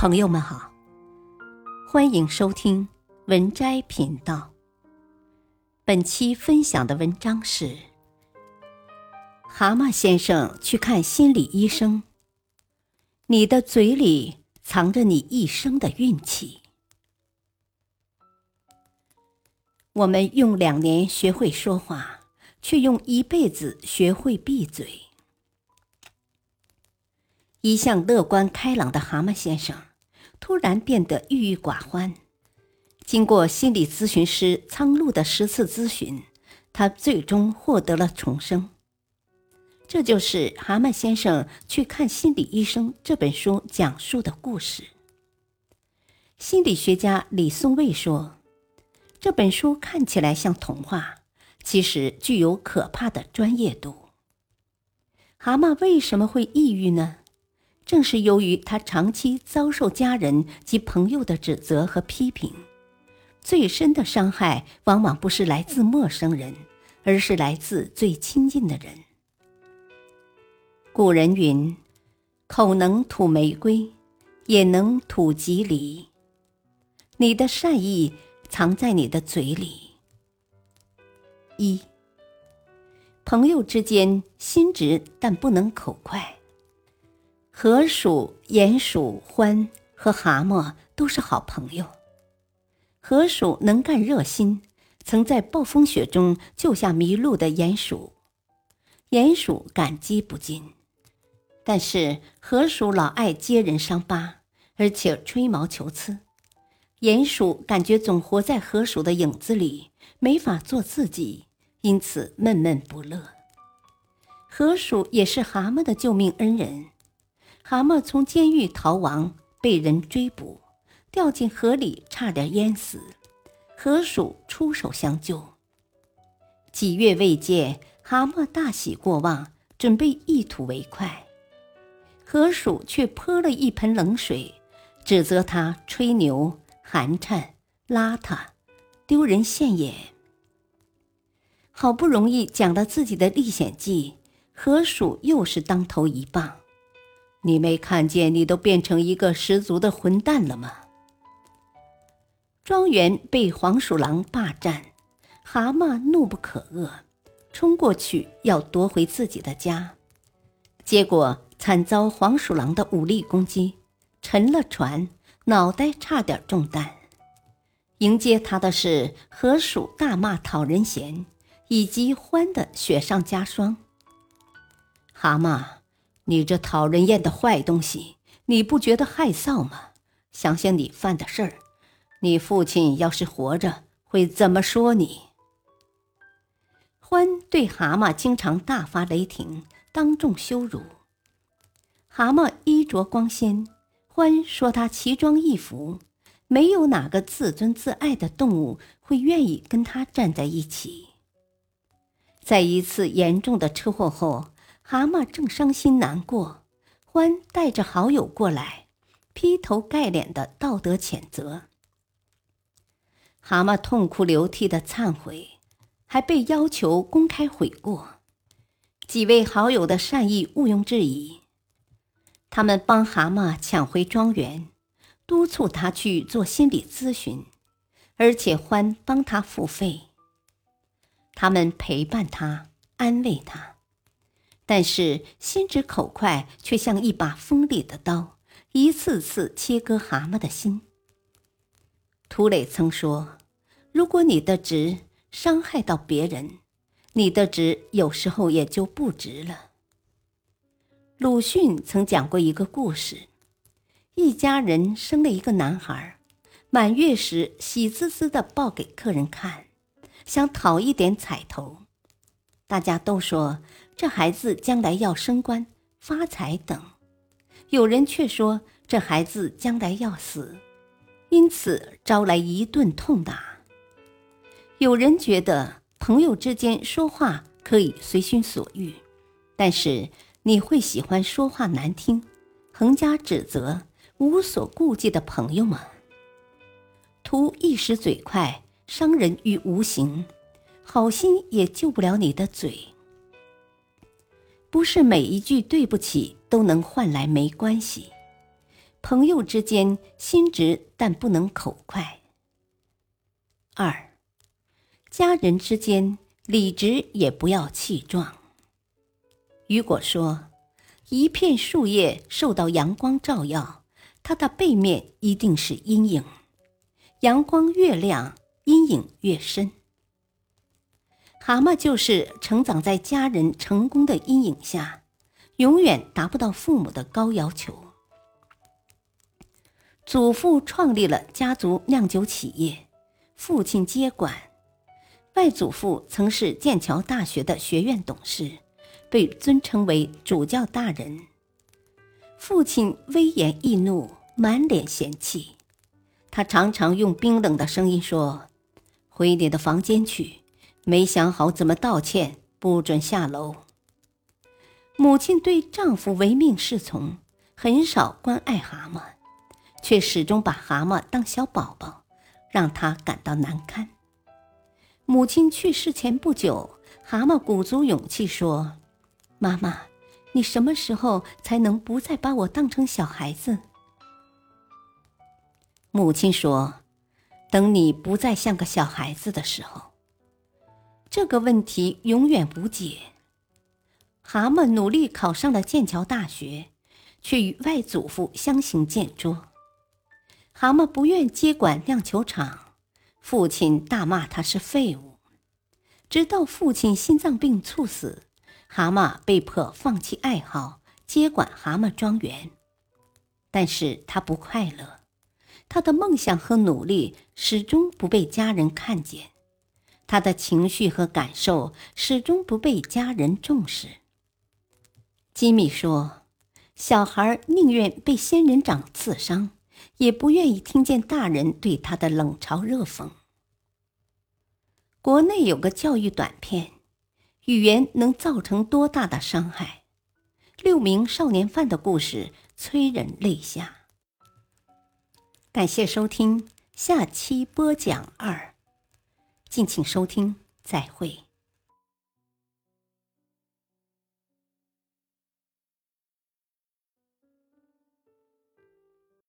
朋友们好，欢迎收听文摘频道。本期分享的文章是《蛤蟆先生去看心理医生》。你的嘴里藏着你一生的运气。我们用两年学会说话，却用一辈子学会闭嘴。一向乐观开朗的蛤蟆先生。突然变得郁郁寡欢。经过心理咨询师苍鹭的十次咨询，他最终获得了重生。这就是《蛤蟆先生去看心理医生》这本书讲述的故事。心理学家李松蔚说：“这本书看起来像童话，其实具有可怕的专业度。”蛤蟆为什么会抑郁呢？正是由于他长期遭受家人及朋友的指责和批评，最深的伤害往往不是来自陌生人，而是来自最亲近的人。古人云：“口能吐玫瑰，也能吐吉藜。”你的善意藏在你的嘴里。一，朋友之间心直，但不能口快。河鼠、鼹鼠、獾和蛤蟆都是好朋友。河鼠能干热心，曾在暴风雪中救下迷路的鼹鼠，鼹鼠感激不尽。但是河鼠老爱揭人伤疤，而且吹毛求疵，鼹鼠感觉总活在河鼠的影子里，没法做自己，因此闷闷不乐。河鼠也是蛤蟆的救命恩人。蛤蟆从监狱逃亡，被人追捕，掉进河里，差点淹死。河鼠出手相救。几月未见，蛤蟆大喜过望，准备一吐为快。河鼠却泼了一盆冷水，指责他吹牛、寒碜、邋遢、丢人现眼。好不容易讲了自己的历险记，河鼠又是当头一棒。你没看见你都变成一个十足的混蛋了吗？庄园被黄鼠狼霸占，蛤蟆怒不可遏，冲过去要夺回自己的家，结果惨遭黄鼠狼的武力攻击，沉了船，脑袋差点中弹。迎接他的是河鼠大骂讨人嫌，以及獾的雪上加霜。蛤蟆。你这讨人厌的坏东西，你不觉得害臊吗？想想你犯的事儿，你父亲要是活着会怎么说你？獾对蛤蟆经常大发雷霆，当众羞辱。蛤蟆衣着光鲜，獾说他奇装异服，没有哪个自尊自爱的动物会愿意跟他站在一起。在一次严重的车祸后。蛤蟆正伤心难过，欢带着好友过来，劈头盖脸的道德谴责。蛤蟆痛哭流涕的忏悔，还被要求公开悔过。几位好友的善意毋庸置疑，他们帮蛤蟆抢回庄园，督促他去做心理咨询，而且欢帮他付费。他们陪伴他，安慰他。但是心直口快，却像一把锋利的刀，一次次切割蛤蟆的心。涂磊曾说：“如果你的直伤害到别人，你的直有时候也就不直了。”鲁迅曾讲过一个故事：一家人生了一个男孩，满月时喜滋滋的抱给客人看，想讨一点彩头。大家都说。这孩子将来要升官发财等，有人却说这孩子将来要死，因此招来一顿痛打。有人觉得朋友之间说话可以随心所欲，但是你会喜欢说话难听、横加指责、无所顾忌的朋友吗？图一时嘴快，伤人于无形，好心也救不了你的嘴。不是每一句对不起都能换来没关系，朋友之间心直，但不能口快。二，家人之间理直也不要气壮。雨果说：“一片树叶受到阳光照耀，它的背面一定是阴影。阳光越亮，阴影越深。蛤蟆就是成长在家人成功的阴影下，永远达不到父母的高要求。祖父创立了家族酿酒企业，父亲接管；外祖父曾是剑桥大学的学院董事。”被尊称为主教大人。父亲威严易怒，满脸嫌弃。他常常用冰冷的声音说：“回你的房间去，没想好怎么道歉，不准下楼。”母亲对丈夫唯命是从，很少关爱蛤蟆，却始终把蛤蟆当小宝宝，让他感到难堪。母亲去世前不久，蛤蟆鼓足勇气说。妈妈，你什么时候才能不再把我当成小孩子？母亲说：“等你不再像个小孩子的时候。”这个问题永远无解。蛤蟆努力考上了剑桥大学，却与外祖父相形见绌。蛤蟆不愿接管酿酒厂，父亲大骂他是废物。直到父亲心脏病猝死。蛤蟆被迫放弃爱好，接管蛤蟆庄园，但是他不快乐，他的梦想和努力始终不被家人看见，他的情绪和感受始终不被家人重视。吉米说：“小孩宁愿被仙人掌刺伤，也不愿意听见大人对他的冷嘲热讽。”国内有个教育短片。语言能造成多大的伤害？六名少年犯的故事催人泪下。感谢收听，下期播讲二，敬请收听，再会。